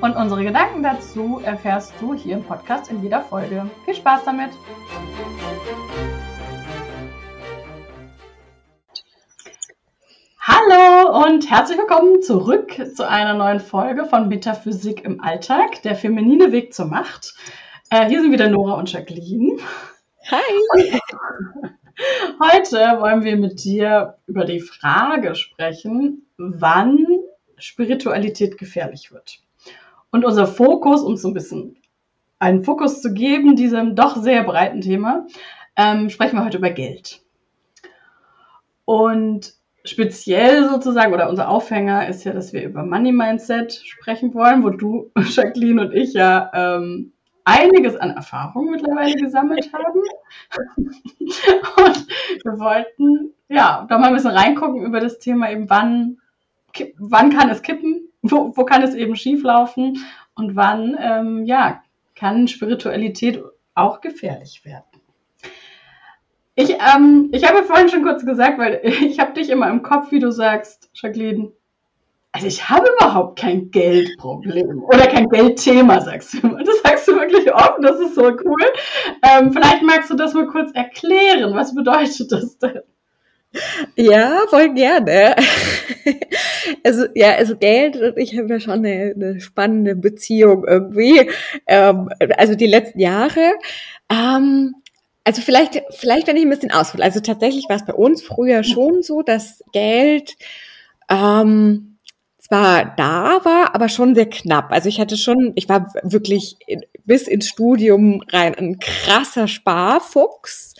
Und unsere Gedanken dazu erfährst du hier im Podcast in jeder Folge. Viel Spaß damit! Hallo und herzlich willkommen zurück zu einer neuen Folge von Metaphysik im Alltag, der feminine Weg zur Macht. Äh, hier sind wieder Nora und Jacqueline. Hi! Heute wollen wir mit dir über die Frage sprechen, wann Spiritualität gefährlich wird. Und unser Fokus, um so ein bisschen einen Fokus zu geben, diesem doch sehr breiten Thema, ähm, sprechen wir heute über Geld. Und speziell sozusagen, oder unser Aufhänger ist ja, dass wir über Money Mindset sprechen wollen, wo du, Jacqueline und ich ja ähm, einiges an Erfahrung mittlerweile gesammelt haben. und wir wollten ja da mal ein bisschen reingucken über das Thema eben, wann, wann kann es kippen, wo, wo kann es eben schief laufen und wann ähm, ja, kann Spiritualität auch gefährlich werden. Ich, ähm, ich habe vorhin schon kurz gesagt, weil ich habe dich immer im Kopf, wie du sagst, Jacqueline. Also ich habe überhaupt kein Geldproblem oder kein Geldthema, sagst du immer. Das sagst du wirklich offen, das ist so cool. Ähm, vielleicht magst du das mal kurz erklären. Was bedeutet das denn? Ja, voll gerne. Also ja, also Geld und ich haben ja schon eine, eine spannende Beziehung irgendwie. Ähm, also die letzten Jahre. Ähm, also vielleicht, vielleicht, wenn ich ein bisschen aushole. Also tatsächlich war es bei uns früher schon so, dass Geld ähm, zwar da war, aber schon sehr knapp. Also ich hatte schon, ich war wirklich bis ins Studium rein ein krasser Sparfuchs,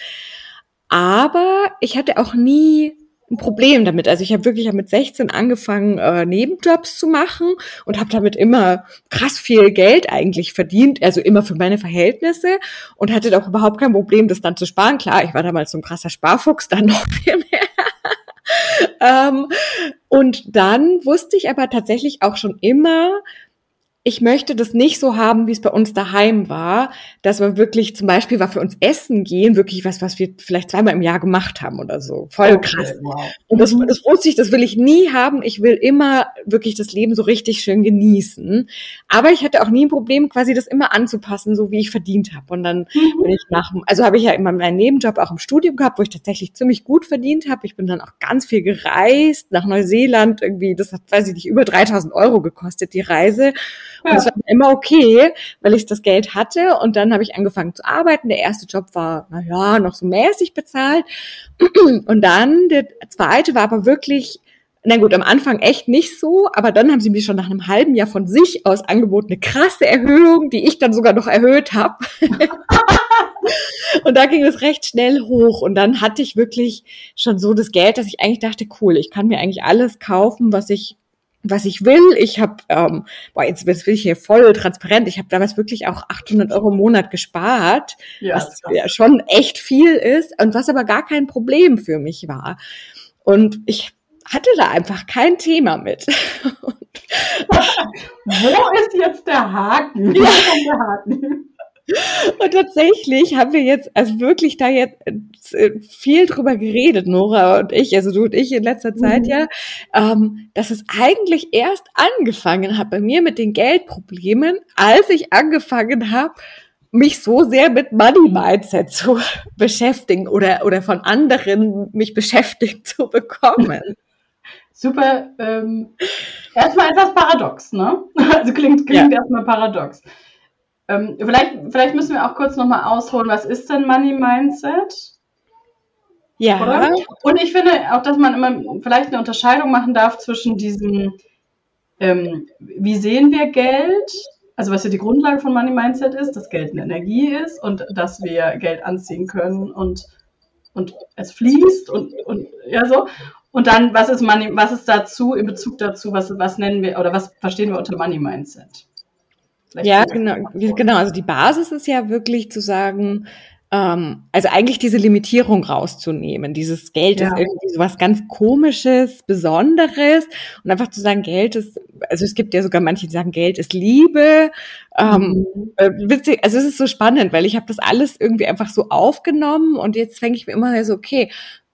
aber ich hatte auch nie ein Problem damit. Also ich habe wirklich mit 16 angefangen, äh, Nebenjobs zu machen und habe damit immer krass viel Geld eigentlich verdient, also immer für meine Verhältnisse und hatte auch überhaupt kein Problem, das dann zu sparen. Klar, ich war damals so ein krasser Sparfuchs, dann noch viel mehr. ähm, und dann wusste ich aber tatsächlich auch schon immer, ich möchte das nicht so haben, wie es bei uns daheim war, dass wir wirklich zum Beispiel war für uns Essen gehen, wirklich was, was wir vielleicht zweimal im Jahr gemacht haben oder so. Voll okay, krass. Wow. Und das, das wusste ich, das will ich nie haben. Ich will immer wirklich das Leben so richtig schön genießen. Aber ich hatte auch nie ein Problem, quasi das immer anzupassen, so wie ich verdient habe. Und dann mhm. bin ich nach, also habe ich ja immer meinen Nebenjob auch im Studium gehabt, wo ich tatsächlich ziemlich gut verdient habe. Ich bin dann auch ganz viel gereist nach Neuseeland irgendwie. Das hat, weiß ich nicht, über 3000 Euro gekostet, die Reise. Und es war immer okay, weil ich das Geld hatte. Und dann habe ich angefangen zu arbeiten. Der erste Job war, na ja, noch so mäßig bezahlt. Und dann der zweite war aber wirklich na gut, am Anfang echt nicht so, aber dann haben sie mir schon nach einem halben Jahr von sich aus angeboten, eine krasse Erhöhung, die ich dann sogar noch erhöht habe. und da ging es recht schnell hoch und dann hatte ich wirklich schon so das Geld, dass ich eigentlich dachte, cool, ich kann mir eigentlich alles kaufen, was ich was ich will. Ich habe, ähm, boah, jetzt, jetzt bin ich hier voll transparent. Ich habe damals wirklich auch 800 Euro im Monat gespart, ja, was ja schon echt viel ist und was aber gar kein Problem für mich war. Und ich hatte da einfach kein Thema mit. Wo ist jetzt der Haken? Ja. Der Haken? Und tatsächlich haben wir jetzt, also wirklich da jetzt äh, viel drüber geredet, Nora und ich, also du und ich in letzter Zeit mhm. ja, ähm, dass es eigentlich erst angefangen hat bei mir mit den Geldproblemen, als ich angefangen habe, mich so sehr mit Money Mindset zu beschäftigen oder, oder von anderen mich beschäftigt zu bekommen. Super, ähm, erstmal etwas paradox, ne? Also klingt, klingt ja. erstmal paradox. Ähm, vielleicht, vielleicht müssen wir auch kurz nochmal ausholen, was ist denn Money Mindset? Ja. Oder? Und ich finde auch, dass man immer vielleicht eine Unterscheidung machen darf zwischen diesem, ähm, wie sehen wir Geld, also was ja die Grundlage von Money Mindset ist, dass Geld eine Energie ist und dass wir Geld anziehen können und, und es fließt und, und ja so. Und dann, was ist Money, was ist dazu in Bezug dazu, was, was nennen wir oder was verstehen wir unter Money Mindset? Vielleicht ja, genau, genau. Also die Basis ist ja wirklich zu sagen, ähm, also eigentlich diese Limitierung rauszunehmen. Dieses Geld ja. ist irgendwie so was ganz Komisches, Besonderes und einfach zu sagen, Geld ist, also es gibt ja sogar manche, die sagen, Geld ist Liebe. Ähm, mhm. äh, witzig, also es ist so spannend, weil ich habe das alles irgendwie einfach so aufgenommen und jetzt denke ich mir immer so, okay,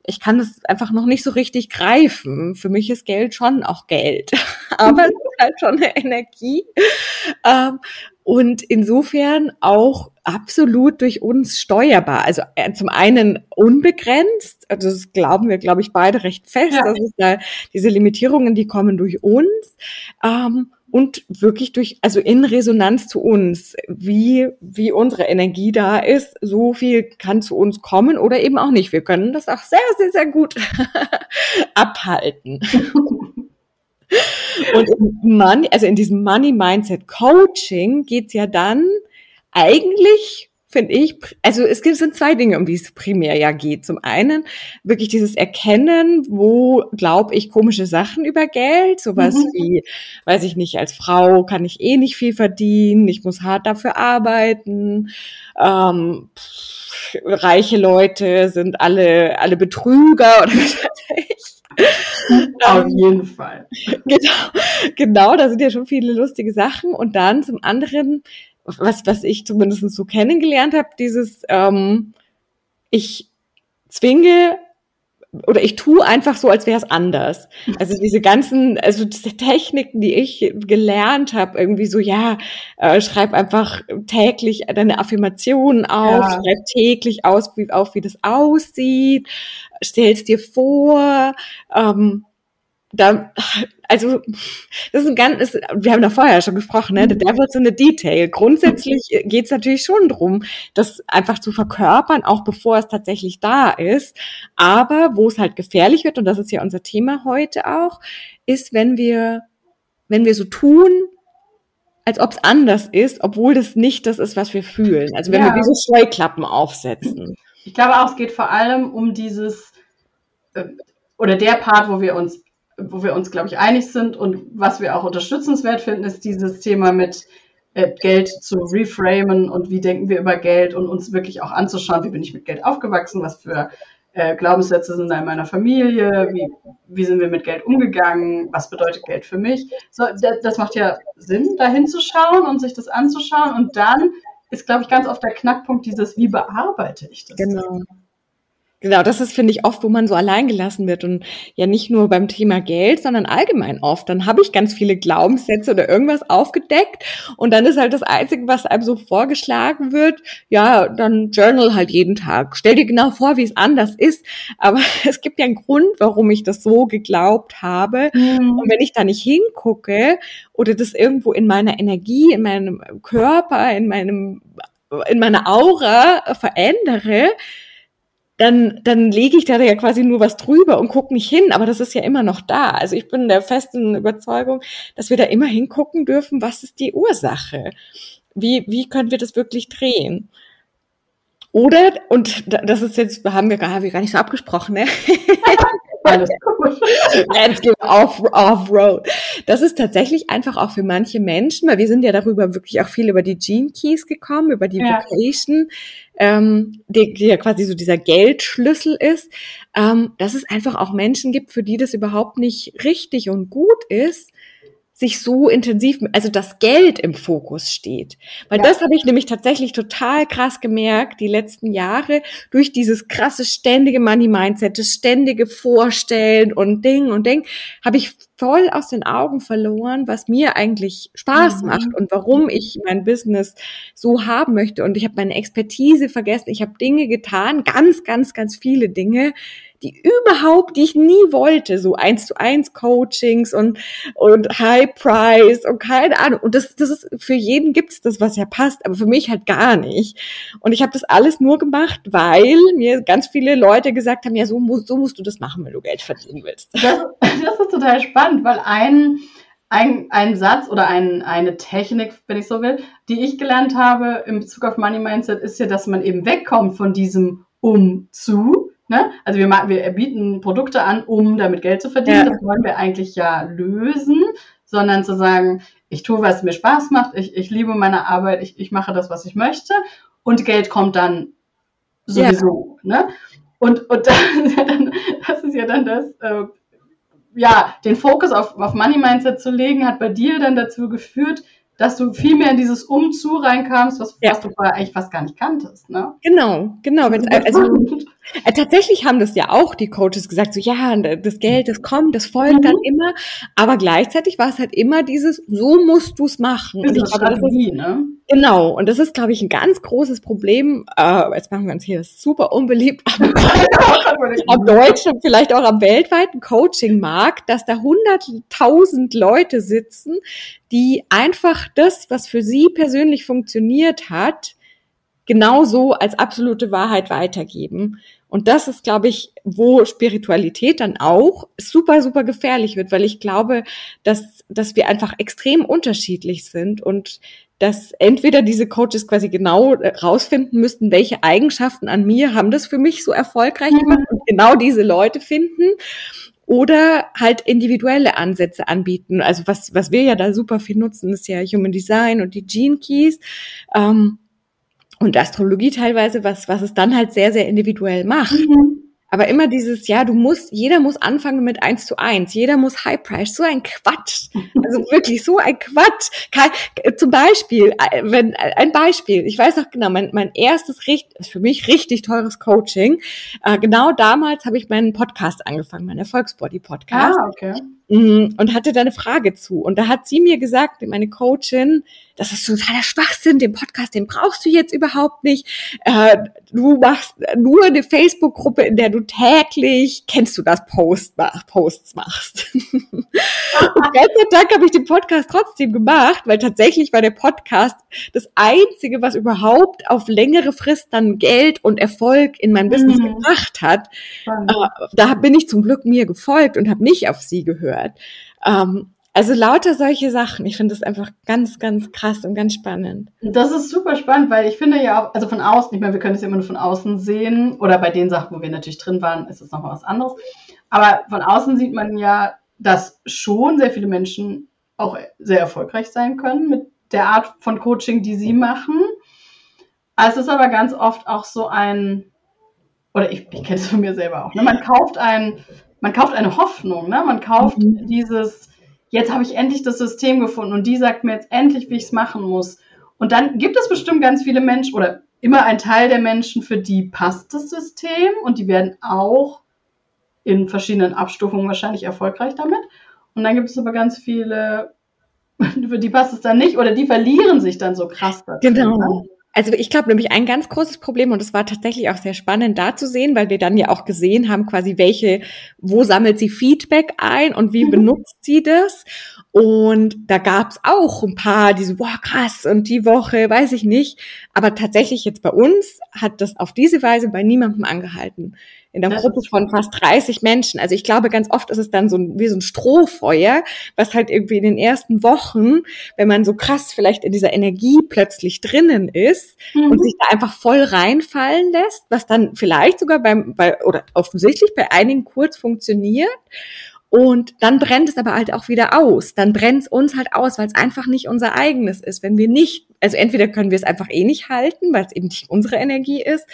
ich kann das einfach noch nicht so richtig greifen. Für mich ist Geld schon auch Geld, aber es ist halt schon eine Energie. Ähm, und insofern auch absolut durch uns steuerbar. Also äh, zum einen unbegrenzt, also das glauben wir, glaube ich, beide recht fest, ja. dass es da diese Limitierungen, die kommen durch uns. Ähm, und wirklich durch, also in Resonanz zu uns, wie, wie unsere Energie da ist, so viel kann zu uns kommen oder eben auch nicht. Wir können das auch sehr, sehr, sehr gut abhalten. Und in Money, also in diesem Money Mindset Coaching geht's ja dann eigentlich finde ich, also es gibt, sind zwei Dinge, um die es primär ja geht. Zum einen wirklich dieses Erkennen, wo glaube ich komische Sachen über Geld, sowas mhm. wie, weiß ich nicht, als Frau kann ich eh nicht viel verdienen, ich muss hart dafür arbeiten, ähm, reiche Leute sind alle, alle Betrüger oder was weiß ich. Auf jeden Fall. Genau, genau, da sind ja schon viele lustige Sachen. Und dann zum anderen was, was ich zumindest so kennengelernt habe, dieses, ähm, ich zwinge oder ich tue einfach so, als wäre es anders. Also diese ganzen, also diese Techniken, die ich gelernt habe, irgendwie so, ja, äh, schreib einfach täglich deine Affirmationen auf, ja. schreib täglich aus, wie, auf, wie das aussieht, stell's dir vor, ähm, da, also, das ist ein ganz, ist, wir haben da vorher schon gesprochen, ne? The Devil's in the Detail. Grundsätzlich geht es natürlich schon drum, das einfach zu verkörpern, auch bevor es tatsächlich da ist. Aber wo es halt gefährlich wird, und das ist ja unser Thema heute auch, ist, wenn wir, wenn wir so tun, als ob es anders ist, obwohl das nicht das ist, was wir fühlen. Also wenn ja. wir diese Scheuklappen aufsetzen. Ich glaube auch, es geht vor allem um dieses, äh, oder der Part, wo wir uns wo wir uns, glaube ich, einig sind und was wir auch unterstützenswert finden, ist dieses Thema mit äh, Geld zu reframen und wie denken wir über Geld und uns wirklich auch anzuschauen, wie bin ich mit Geld aufgewachsen, was für äh, Glaubenssätze sind da in meiner Familie, wie, wie sind wir mit Geld umgegangen, was bedeutet Geld für mich. So, das, macht ja Sinn, da hinzuschauen und sich das anzuschauen und dann ist, glaube ich, ganz oft der Knackpunkt dieses, wie bearbeite ich das? Genau. Genau, das ist, finde ich, oft, wo man so allein gelassen wird und ja nicht nur beim Thema Geld, sondern allgemein oft. Dann habe ich ganz viele Glaubenssätze oder irgendwas aufgedeckt und dann ist halt das Einzige, was einem so vorgeschlagen wird, ja, dann journal halt jeden Tag. Stell dir genau vor, wie es anders ist. Aber es gibt ja einen Grund, warum ich das so geglaubt habe. Mhm. Und wenn ich da nicht hingucke oder das irgendwo in meiner Energie, in meinem Körper, in meinem, in meiner Aura verändere, dann, dann lege ich da ja quasi nur was drüber und gucke nicht hin, aber das ist ja immer noch da. Also ich bin der festen Überzeugung, dass wir da immer hingucken dürfen, was ist die Ursache? Wie, wie können wir das wirklich drehen? Oder, und das ist jetzt, haben wir gar, gar nicht so abgesprochen, ne? Alles gut. Let's go off, off road. Das ist tatsächlich einfach auch für manche Menschen, weil wir sind ja darüber wirklich auch viel über die Gene Keys gekommen, über die ja. Vocation, ähm, die, die ja quasi so dieser Geldschlüssel ist, ähm, dass es einfach auch Menschen gibt, für die das überhaupt nicht richtig und gut ist, sich so intensiv, also das Geld im Fokus steht. Weil ja. das habe ich nämlich tatsächlich total krass gemerkt, die letzten Jahre, durch dieses krasse ständige Money-Mindset, das ständige Vorstellen und Ding und Ding, habe ich voll aus den Augen verloren, was mir eigentlich Spaß mhm. macht und warum ich mein Business so haben möchte. Und ich habe meine Expertise vergessen, ich habe Dinge getan, ganz, ganz, ganz viele Dinge, die überhaupt, die ich nie wollte, so eins zu eins Coachings und, und High Price und keine Ahnung. Und das, das ist, für jeden gibt's das, was ja passt, aber für mich halt gar nicht. Und ich habe das alles nur gemacht, weil mir ganz viele Leute gesagt haben, ja, so, musst, so musst du das machen, wenn du Geld verdienen willst. Das, das ist total spannend, weil ein, ein, ein Satz oder ein, eine Technik, wenn ich so will, die ich gelernt habe in Bezug auf Money Mindset, ist ja, dass man eben wegkommt von diesem um zu, Ne? Also wir, wir bieten Produkte an, um damit Geld zu verdienen. Ja. Das wollen wir eigentlich ja lösen, sondern zu sagen, ich tue, was mir Spaß macht, ich, ich liebe meine Arbeit, ich, ich mache das, was ich möchte und Geld kommt dann sowieso. Ja. Ne? Und, und das ist ja dann das, äh, ja, den Fokus auf, auf Money Mindset zu legen, hat bei dir dann dazu geführt, dass du viel mehr in dieses Umzu reinkamst, was, ja. was du vorher eigentlich fast gar nicht kanntest. Ne? Genau, genau. Also, äh, tatsächlich haben das ja auch die Coaches gesagt, so ja, das Geld, das kommt, das folgt mhm. dann immer. Aber gleichzeitig war es halt immer dieses, so musst du es machen. Das ist Strategie, ne? Genau, und das ist, glaube ich, ein ganz großes Problem. Äh, jetzt machen wir uns hier super unbeliebt am, am deutschen, vielleicht auch am weltweiten Coaching-Markt, dass da hunderttausend Leute sitzen, die einfach das, was für sie persönlich funktioniert hat, genauso als absolute Wahrheit weitergeben. Und das ist, glaube ich, wo Spiritualität dann auch super, super gefährlich wird, weil ich glaube, dass, dass wir einfach extrem unterschiedlich sind und dass entweder diese Coaches quasi genau rausfinden müssten, welche Eigenschaften an mir haben das für mich so erfolgreich mhm. gemacht und genau diese Leute finden oder halt individuelle Ansätze anbieten. Also was, was wir ja da super viel nutzen, ist ja Human Design und die Gene Keys. Ähm, und Astrologie teilweise, was, was es dann halt sehr, sehr individuell macht. Mhm. Aber immer dieses, ja, du musst, jeder muss anfangen mit eins zu eins, jeder muss High Price, so ein Quatsch. Also wirklich so ein Quatsch. Zum Beispiel, äh, wenn, äh, ein Beispiel, ich weiß noch genau, mein, mein erstes, ist für mich richtig teures Coaching. Äh, genau damals habe ich meinen Podcast angefangen, meinen Erfolgsbody-Podcast. Ah, okay. Mhm, und hatte da eine Frage zu. Und da hat sie mir gesagt, meine Coachin, das ist totaler Schwachsinn, den Podcast, den brauchst du jetzt überhaupt nicht. Äh, du machst nur eine Facebook-Gruppe, in der du täglich, kennst du das, Post, Posts machst. und Gott sei Dank habe ich den Podcast trotzdem gemacht, weil tatsächlich war der Podcast das Einzige, was überhaupt auf längere Frist dann Geld und Erfolg in mein Business mhm. gebracht hat. Äh, da bin ich zum Glück mir gefolgt und habe nicht auf sie gehört gehört. Ähm, also lauter solche Sachen. Ich finde das einfach ganz, ganz krass und ganz spannend. Das ist super spannend, weil ich finde ja auch, also von außen, ich meine, wir können es ja immer nur von außen sehen oder bei den Sachen, wo wir natürlich drin waren, ist es nochmal was anderes. Aber von außen sieht man ja, dass schon sehr viele Menschen auch sehr erfolgreich sein können mit der Art von Coaching, die sie machen. Es ist aber ganz oft auch so ein, oder ich, ich kenne es von mir selber auch, ne? man kauft ein man kauft eine Hoffnung, ne? Man kauft mhm. dieses, jetzt habe ich endlich das System gefunden und die sagt mir jetzt endlich, wie ich es machen muss. Und dann gibt es bestimmt ganz viele Menschen oder immer ein Teil der Menschen, für die passt das System und die werden auch in verschiedenen Abstufungen wahrscheinlich erfolgreich damit. Und dann gibt es aber ganz viele, für die passt es dann nicht oder die verlieren sich dann so krass. Dazu, genau. Ne? Also ich glaube nämlich ein ganz großes Problem und es war tatsächlich auch sehr spannend da zu sehen, weil wir dann ja auch gesehen haben, quasi welche, wo sammelt sie Feedback ein und wie mhm. benutzt sie das. Und da gab's auch ein paar, die so, boah, krass, und die Woche, weiß ich nicht. Aber tatsächlich jetzt bei uns hat das auf diese Weise bei niemandem angehalten in einer Gruppe von fast 30 Menschen. Also ich glaube, ganz oft ist es dann so ein, wie so ein Strohfeuer, was halt irgendwie in den ersten Wochen, wenn man so krass vielleicht in dieser Energie plötzlich drinnen ist mhm. und sich da einfach voll reinfallen lässt, was dann vielleicht sogar beim, bei, oder offensichtlich bei einigen kurz funktioniert. Und dann brennt es aber halt auch wieder aus. Dann brennt es uns halt aus, weil es einfach nicht unser eigenes ist. Wenn wir nicht, also entweder können wir es einfach eh nicht halten, weil es eben nicht unsere Energie ist,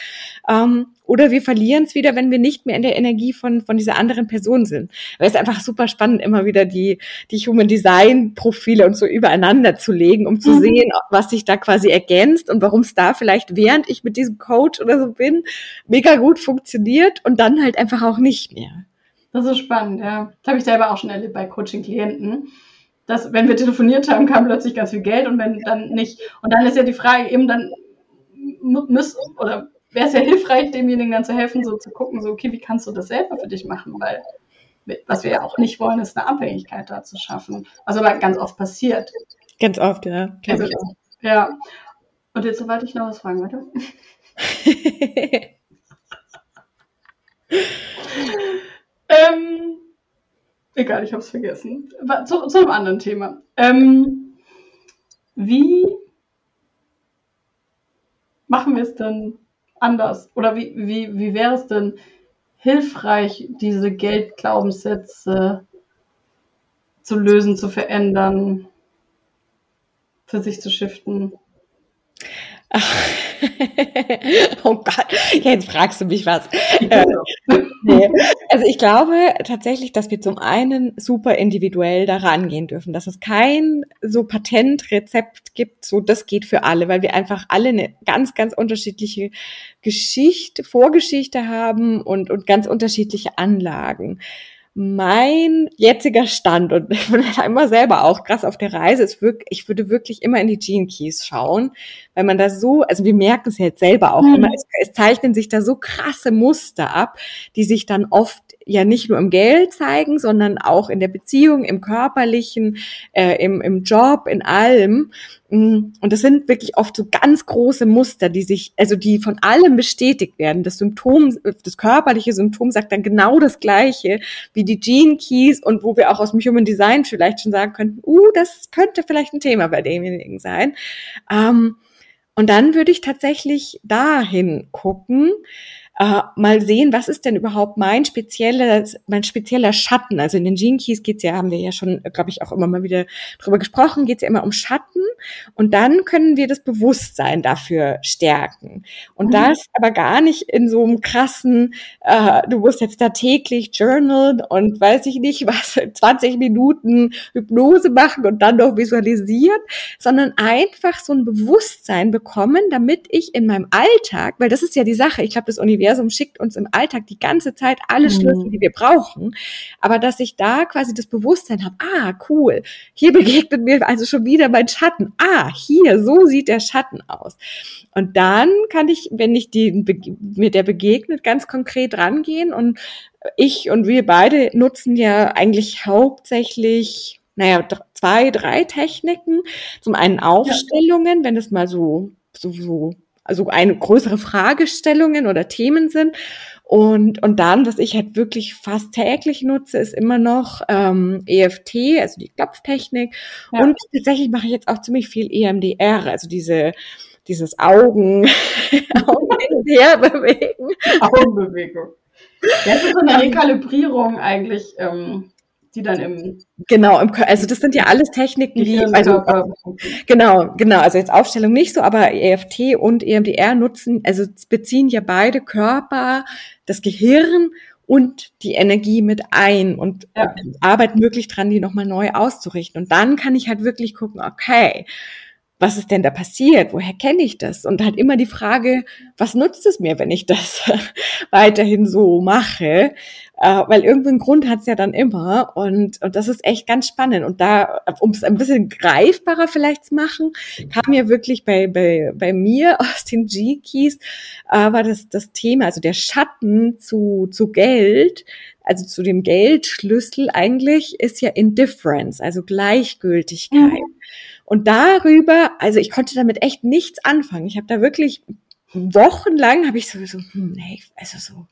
ähm, oder wir verlieren es wieder, wenn wir nicht mehr in der Energie von, von dieser anderen Person sind. Weil es ist einfach super spannend, immer wieder die, die Human Design Profile und so übereinander zu legen, um zu mhm. sehen, was sich da quasi ergänzt und warum es da vielleicht, während ich mit diesem Coach oder so bin, mega gut funktioniert und dann halt einfach auch nicht mehr. Das ist spannend, ja. Das habe ich selber auch schon erlebt bei Coaching-Klienten. Dass, wenn wir telefoniert haben, kam plötzlich ganz viel Geld und wenn dann nicht. Und dann ist ja die Frage eben dann, müssen, oder wäre es ja hilfreich, demjenigen dann zu helfen, so zu gucken, so, okay, wie kannst du das selber für dich machen? Weil, was wir ja auch nicht wollen, ist eine Abhängigkeit da zu schaffen. Was aber ganz oft passiert. Ganz oft, ja. Also, ja. Und jetzt wollte ich noch was fragen, warte. Ähm, egal, ich habe es vergessen. Zu, zu, einem anderen Thema. Ähm, wie machen wir es denn anders? Oder wie, wie, wie wäre es denn hilfreich, diese Geldglaubenssätze zu lösen, zu verändern? für sich zu shiften? oh Gott, jetzt fragst du mich was. Äh, Also ich glaube tatsächlich, dass wir zum einen super individuell da rangehen dürfen, dass es kein so Patentrezept gibt, so das geht für alle, weil wir einfach alle eine ganz, ganz unterschiedliche Geschichte, Vorgeschichte haben und, und ganz unterschiedliche Anlagen mein jetziger Stand und ich bin halt immer selber auch krass auf der Reise ist wirklich, ich würde wirklich immer in die Gene Keys schauen, weil man da so, also wir merken es jetzt selber auch mhm. immer, es, es zeichnen sich da so krasse Muster ab, die sich dann oft ja nicht nur im Geld zeigen, sondern auch in der Beziehung, im körperlichen, äh, im, im Job, in allem. Mm, und das sind wirklich oft so ganz große Muster, die sich, also die von allem bestätigt werden. Das Symptom, das körperliche Symptom sagt dann genau das Gleiche wie die Gene Keys und wo wir auch aus dem Human Design vielleicht schon sagen könnten, uh, das könnte vielleicht ein Thema bei demjenigen sein. Ähm, und dann würde ich tatsächlich dahin gucken, äh, mal sehen, was ist denn überhaupt mein spezieller, mein spezieller Schatten. Also in den Gene Keys geht's ja, haben wir ja schon, glaube ich, auch immer mal wieder drüber gesprochen, geht's ja immer um Schatten. Und dann können wir das Bewusstsein dafür stärken. Und mhm. das aber gar nicht in so einem krassen, äh, du musst jetzt da täglich journalen und weiß ich nicht was, 20 Minuten Hypnose machen und dann noch visualisieren, sondern einfach so ein Bewusstsein bekommen, damit ich in meinem Alltag, weil das ist ja die Sache, ich glaube, das Universum Universum schickt uns im Alltag die ganze Zeit alle mhm. Schlüssel, die wir brauchen. Aber dass ich da quasi das Bewusstsein habe, ah, cool, hier begegnet mir also schon wieder mein Schatten. Ah, hier, so sieht der Schatten aus. Und dann kann ich, wenn ich die, mit der begegnet, ganz konkret rangehen und ich und wir beide nutzen ja eigentlich hauptsächlich, naja, zwei, drei Techniken. Zum einen Aufstellungen, ja. wenn es mal so, so, so also eine größere Fragestellungen oder Themen sind. Und, und dann, was ich halt wirklich fast täglich nutze, ist immer noch ähm, EFT, also die Klopftechnik. Ja. Und tatsächlich mache ich jetzt auch ziemlich viel EMDR, also diese dieses Augen, Augen bewegen. Augenbewegung. Das ist so eine Rekalibrierung eigentlich ähm, die dann im genau im also das sind ja alles Techniken die also genau genau also jetzt Aufstellung nicht so aber EFT und EMDR nutzen also beziehen ja beide Körper das Gehirn und die Energie mit ein und ja. arbeiten wirklich dran die nochmal neu auszurichten und dann kann ich halt wirklich gucken okay was ist denn da passiert? Woher kenne ich das? Und halt immer die Frage, was nutzt es mir, wenn ich das weiterhin so mache? Äh, weil irgendeinen Grund hat es ja dann immer. Und, und das ist echt ganz spannend. Und da, um es ein bisschen greifbarer vielleicht zu machen, kam ja wirklich bei, bei, bei mir aus den G-Keys, äh, war das, das Thema, also der Schatten zu, zu Geld, also zu dem Geldschlüssel eigentlich, ist ja Indifference, also Gleichgültigkeit. Mhm. Und darüber, also ich konnte damit echt nichts anfangen. Ich habe da wirklich wochenlang habe ich sowieso, hm, hey, also so,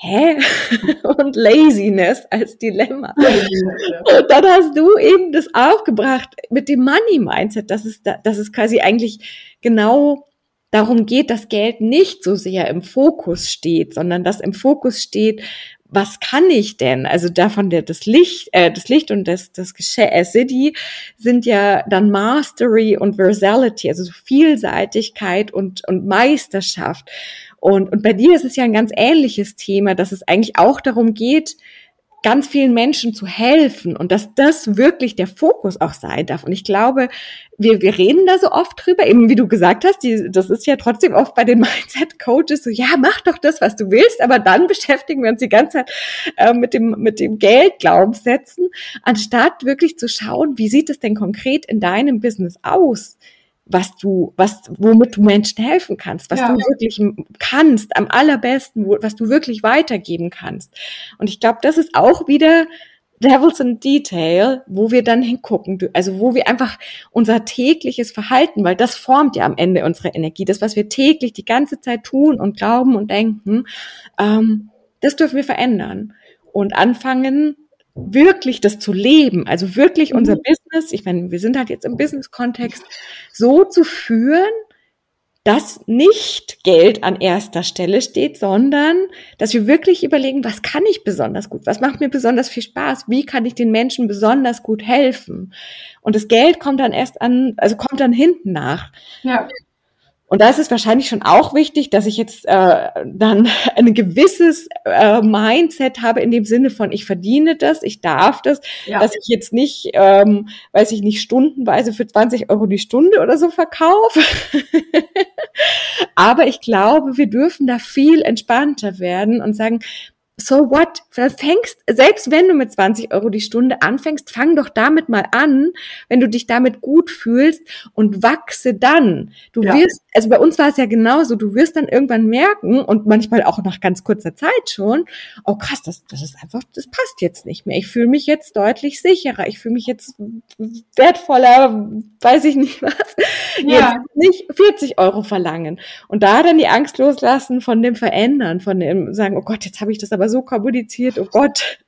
hä? Und Laziness als Dilemma. Und dann hast du eben das aufgebracht mit dem Money Mindset, dass es, dass es quasi eigentlich genau darum geht, dass Geld nicht so sehr im Fokus steht, sondern dass im Fokus steht, was kann ich denn? Also davon der das Licht, äh, das Licht und das das äh, City sind ja dann Mastery und Versality, also so Vielseitigkeit und und Meisterschaft. Und und bei dir ist es ja ein ganz ähnliches Thema, dass es eigentlich auch darum geht, ganz vielen Menschen zu helfen und dass das wirklich der Fokus auch sein darf. Und ich glaube, wir, wir reden da so oft drüber, eben wie du gesagt hast, die, das ist ja trotzdem oft bei den Mindset-Coaches so, ja, mach doch das, was du willst, aber dann beschäftigen wir uns die ganze Zeit äh, mit dem, mit dem Geldglaubenssätzen, anstatt wirklich zu schauen, wie sieht es denn konkret in deinem Business aus? Was du, was, womit du Menschen helfen kannst, was ja. du wirklich kannst, am allerbesten, wo, was du wirklich weitergeben kannst. Und ich glaube, das ist auch wieder Devils in Detail, wo wir dann hingucken, also wo wir einfach unser tägliches Verhalten, weil das formt ja am Ende unsere Energie, das, was wir täglich die ganze Zeit tun und glauben und denken, ähm, das dürfen wir verändern und anfangen, wirklich das zu leben, also wirklich unser mhm. Business, ich meine, wir sind halt jetzt im Business-Kontext, so zu führen, dass nicht Geld an erster Stelle steht, sondern dass wir wirklich überlegen, was kann ich besonders gut, was macht mir besonders viel Spaß, wie kann ich den Menschen besonders gut helfen. Und das Geld kommt dann erst an, also kommt dann hinten nach. Ja. Und da ist es wahrscheinlich schon auch wichtig, dass ich jetzt äh, dann ein gewisses äh, Mindset habe in dem Sinne von, ich verdiene das, ich darf das, ja. dass ich jetzt nicht, ähm, weiß ich nicht, stundenweise für 20 Euro die Stunde oder so verkaufe. Aber ich glaube, wir dürfen da viel entspannter werden und sagen, so what? Fängst, selbst wenn du mit 20 Euro die Stunde anfängst, fang doch damit mal an, wenn du dich damit gut fühlst und wachse dann. Du ja. wirst, also bei uns war es ja genauso, du wirst dann irgendwann merken und manchmal auch nach ganz kurzer Zeit schon, oh krass, das, das ist einfach, das passt jetzt nicht mehr. Ich fühle mich jetzt deutlich sicherer, ich fühle mich jetzt wertvoller, weiß ich nicht was. Ja. Jetzt nicht 40 Euro verlangen. Und da dann die Angst loslassen von dem Verändern, von dem sagen, oh Gott, jetzt habe ich das aber so kommuniziert, oh Gott.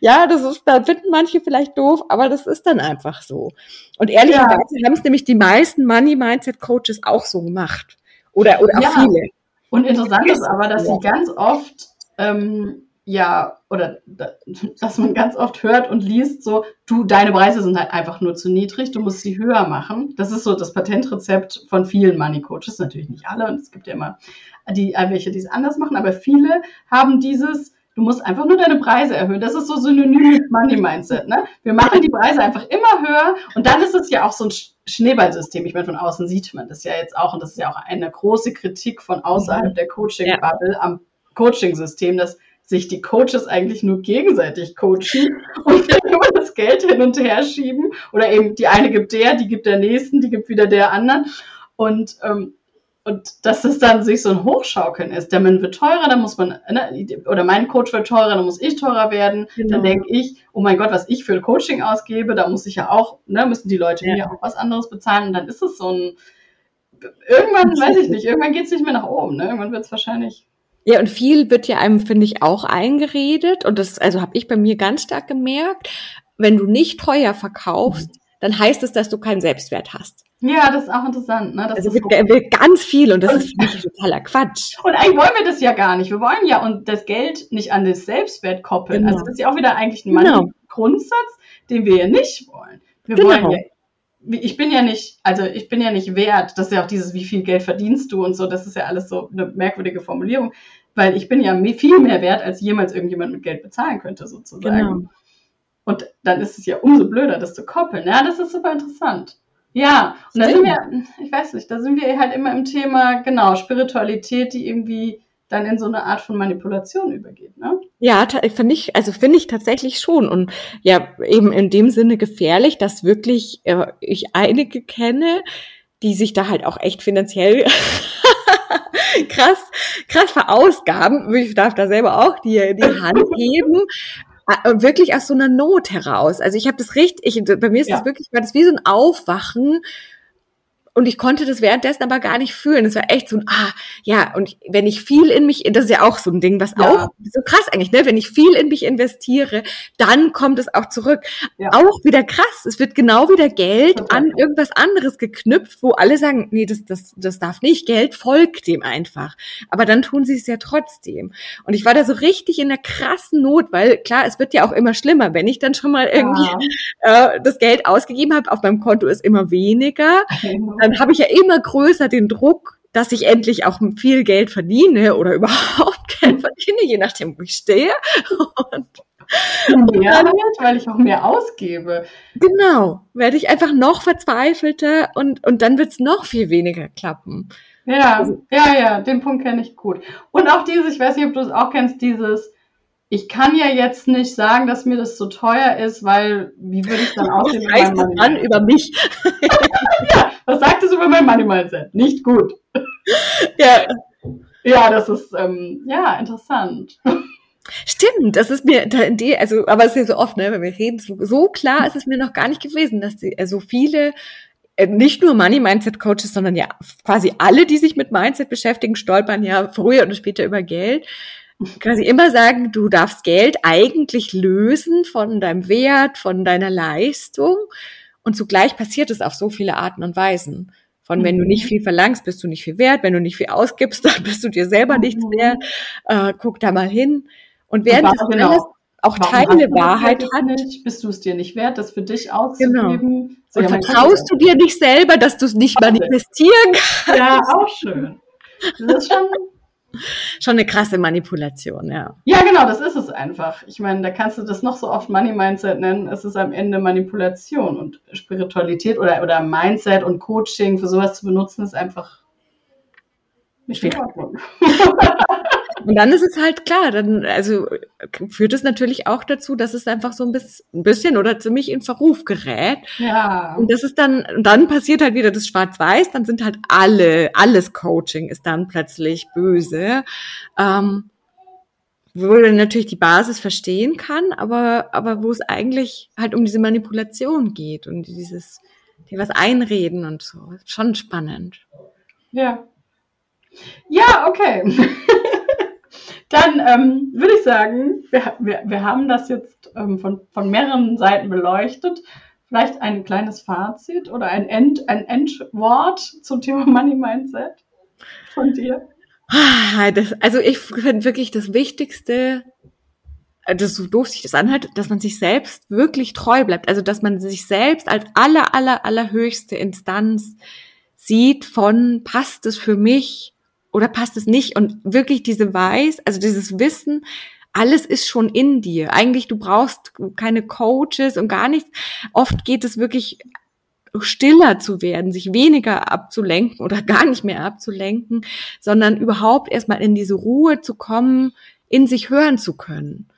Ja, das ist, da finden manche vielleicht doof, aber das ist dann einfach so. Und ehrlicherweise ja. haben es nämlich die meisten Money Mindset Coaches auch so gemacht. Oder, oder ja. auch viele. Und interessant ist aber, dass sie ganz oft, ähm, ja, oder dass man ganz oft hört und liest, so, du, deine Preise sind halt einfach nur zu niedrig, du musst sie höher machen. Das ist so das Patentrezept von vielen Money Coaches, natürlich nicht alle, und es gibt ja immer die, welche, die es anders machen, aber viele haben dieses, Du musst einfach nur deine Preise erhöhen. Das ist so synonym mit Money Mindset. Ne? Wir machen die Preise einfach immer höher und dann ist es ja auch so ein Schneeballsystem. Ich meine, von außen sieht man das ja jetzt auch und das ist ja auch eine große Kritik von außerhalb mhm. der Coaching-Bubble ja. am Coaching-System, dass sich die Coaches eigentlich nur gegenseitig coachen und immer das Geld hin und her schieben oder eben die eine gibt der, die gibt der nächsten, die gibt wieder der anderen und ähm, und dass es dann sich so ein Hochschaukeln ist. Der Mann wird teurer, dann muss man, ne, oder mein Coach wird teurer, dann muss ich teurer werden. Genau. Dann denke ich, oh mein Gott, was ich für ein Coaching ausgebe, da muss ich ja auch, ne, müssen die Leute ja. mir auch was anderes bezahlen. Und dann ist es so ein, irgendwann, weiß ich nicht, irgendwann geht es nicht mehr nach oben, ne? Irgendwann wird es wahrscheinlich. Ja, und viel wird ja einem, finde ich, auch eingeredet. Und das, also habe ich bei mir ganz stark gemerkt, wenn du nicht teuer verkaufst, mhm. dann heißt es, dass du keinen Selbstwert hast. Ja, das ist auch interessant. Ne? Das also er will ganz viel und das und, ist für mich totaler Quatsch. Und eigentlich wollen wir das ja gar nicht. Wir wollen ja und das Geld nicht an das Selbstwert koppeln. Genau. Also das ist ja auch wieder eigentlich ein genau. Grundsatz, den wir ja nicht wollen. Wir genau. wollen ja ich bin ja nicht, also ich bin ja nicht wert, das ist ja auch dieses, wie viel Geld verdienst du und so, das ist ja alles so eine merkwürdige Formulierung, weil ich bin ja viel mehr wert, als jemals irgendjemand mit Geld bezahlen könnte, sozusagen. Genau. Und dann ist es ja umso blöder, das zu koppeln. Ja, das ist super interessant. Ja, und da sind wir, ich weiß nicht, da sind wir halt immer im Thema, genau, Spiritualität, die irgendwie dann in so eine Art von Manipulation übergeht, ne? Ja, finde ich, also finde ich tatsächlich schon und ja, eben in dem Sinne gefährlich, dass wirklich äh, ich einige kenne, die sich da halt auch echt finanziell krass, krass verausgaben. Ich darf da selber auch die, die Hand heben, wirklich aus so einer Not heraus. Also ich habe das richtig, ich, bei mir ist ja. das wirklich, war das wie so ein Aufwachen und ich konnte das währenddessen aber gar nicht fühlen. Es war echt so ein, ah, ja, und wenn ich viel in mich, das ist ja auch so ein Ding, was ja. auch so krass eigentlich, ne? Wenn ich viel in mich investiere, dann kommt es auch zurück. Ja. Auch wieder krass. Es wird genau wieder Geld okay. an irgendwas anderes geknüpft, wo alle sagen, nee, das, das, das darf nicht. Geld folgt dem einfach. Aber dann tun sie es ja trotzdem. Und ich war da so richtig in der krassen Not, weil klar, es wird ja auch immer schlimmer, wenn ich dann schon mal irgendwie ja. äh, das Geld ausgegeben habe, auf meinem Konto ist immer weniger. Okay dann habe ich ja immer größer den Druck, dass ich endlich auch viel Geld verdiene oder überhaupt Geld verdiene, je nachdem, wo ich stehe. Und mehr dann, weil ich auch mehr ausgebe. Genau, werde ich einfach noch verzweifelter und, und dann wird es noch viel weniger klappen. Ja, also, ja, ja, den Punkt kenne ich gut. Und auch dieses, ich weiß nicht, ob du es auch kennst, dieses, ich kann ja jetzt nicht sagen, dass mir das zu teuer ist, weil wie würde ich dann aussehen? Was heißt das dann über mich? ja, was sagt es über mein Money Mindset? Nicht gut. ja. Ja, das ist ähm, ja interessant. Stimmt, das ist mir also, aber es ist ja so oft, ne, wenn wir reden, so, so klar ist es mir noch gar nicht gewesen, dass die, äh, so viele äh, nicht nur Money Mindset Coaches, sondern ja quasi alle, die sich mit Mindset beschäftigen, stolpern ja früher oder später über Geld quasi immer sagen, du darfst Geld eigentlich lösen von deinem Wert, von deiner Leistung. Und zugleich passiert es auf so viele Arten und Weisen. Von wenn du nicht mhm. viel verlangst, bist du nicht viel wert. Wenn du nicht viel ausgibst, dann bist du dir selber nichts mhm. wert. Äh, guck da mal hin. Und während das genau. alles auch Warum Teile Wahrheit hat. Nicht? Bist du es dir nicht wert, das für dich auszugeben? Genau. So, und vertraust du dir nicht selber, dass du es nicht manifestieren kannst? Ja, auch schön. Das ist schon schon eine krasse Manipulation, ja. Ja, genau, das ist es einfach. Ich meine, da kannst du das noch so oft Money Mindset nennen. Es ist am Ende Manipulation und Spiritualität oder, oder Mindset und Coaching für sowas zu benutzen, ist einfach nicht in Ordnung. Und dann ist es halt klar, dann, also führt es natürlich auch dazu, dass es einfach so ein bisschen, ein bisschen oder ziemlich in Verruf gerät. Ja. Und das ist dann, dann passiert halt wieder das Schwarz-Weiß, dann sind halt alle, alles Coaching ist dann plötzlich böse. Ähm, wo man natürlich die Basis verstehen kann, aber, aber wo es eigentlich halt um diese Manipulation geht und dieses, dir was einreden und so. Schon spannend. Ja. Ja, okay. Dann ähm, würde ich sagen, wir, wir, wir haben das jetzt ähm, von, von mehreren Seiten beleuchtet. Vielleicht ein kleines Fazit oder ein, End, ein Endwort zum Thema Money Mindset von dir? Ah, das, also ich finde wirklich das Wichtigste, also so doof sich das anhört, dass man sich selbst wirklich treu bleibt. Also dass man sich selbst als aller, aller, allerhöchste Instanz sieht von, passt es für mich? Oder passt es nicht? Und wirklich diese Weiß, also dieses Wissen, alles ist schon in dir. Eigentlich, du brauchst keine Coaches und gar nichts. Oft geht es wirklich stiller zu werden, sich weniger abzulenken oder gar nicht mehr abzulenken, sondern überhaupt erstmal in diese Ruhe zu kommen, in sich hören zu können.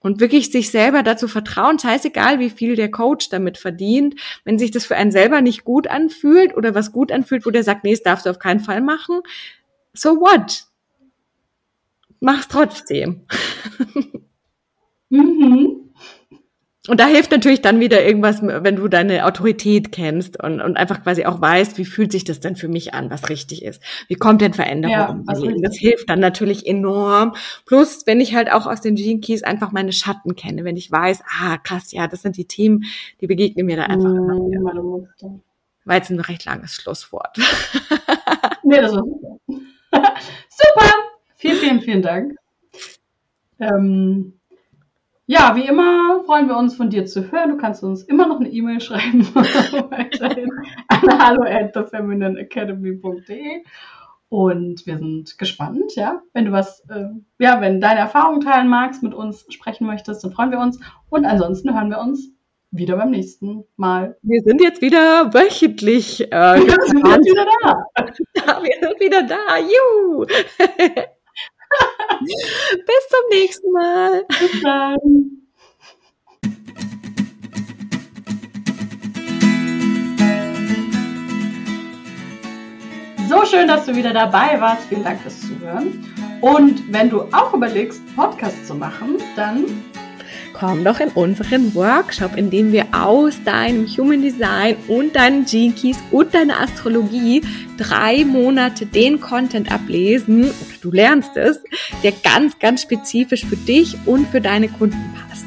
Und wirklich sich selber dazu vertrauen, scheißegal, wie viel der Coach damit verdient, wenn sich das für einen selber nicht gut anfühlt oder was gut anfühlt, wo der sagt, nee, das darfst du auf keinen Fall machen, so what? Mach's trotzdem. mhm. Und da hilft natürlich dann wieder irgendwas, wenn du deine Autorität kennst und, und einfach quasi auch weißt, wie fühlt sich das denn für mich an, was richtig ist. Wie kommt denn Veränderung ja, im Das hilft dann natürlich enorm. Plus, wenn ich halt auch aus den Gene Keys einfach meine Schatten kenne, wenn ich weiß, ah, krass, ja, das sind die Themen, die begegnen mir da einfach mhm, immer wieder. War jetzt ein recht langes Schlusswort. nee, das war super. Super! Vielen, vielen, vielen Dank. Ähm, ja, wie immer freuen wir uns von dir zu hören. Du kannst uns immer noch eine E-Mail schreiben an hallo at thefeminineacademy.de und wir sind gespannt, ja. Wenn du was, äh, ja, wenn deine Erfahrungen teilen magst, mit uns sprechen möchtest, dann freuen wir uns. Und ansonsten hören wir uns wieder beim nächsten Mal. Wir sind jetzt wieder wöchentlich. Äh, wir sind jetzt wieder da. ja, wir sind wieder da. Juhu. Bis zum nächsten Mal. Bis dann. So schön, dass du wieder dabei warst. Vielen Dank fürs Zuhören. Und wenn du auch überlegst, Podcast zu machen, dann komm doch in unseren Workshop, in dem wir aus deinem Human Design und deinen Gene Keys und deiner Astrologie drei Monate den Content ablesen, oder du lernst es, der ganz, ganz spezifisch für dich und für deine Kunden passt.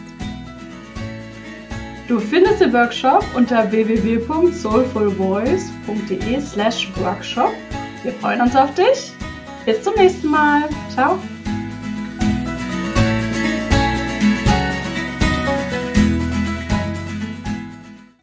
Du findest den Workshop unter www.soulfulvoice.de slash workshop. Wir freuen uns auf dich. Bis zum nächsten Mal. Ciao.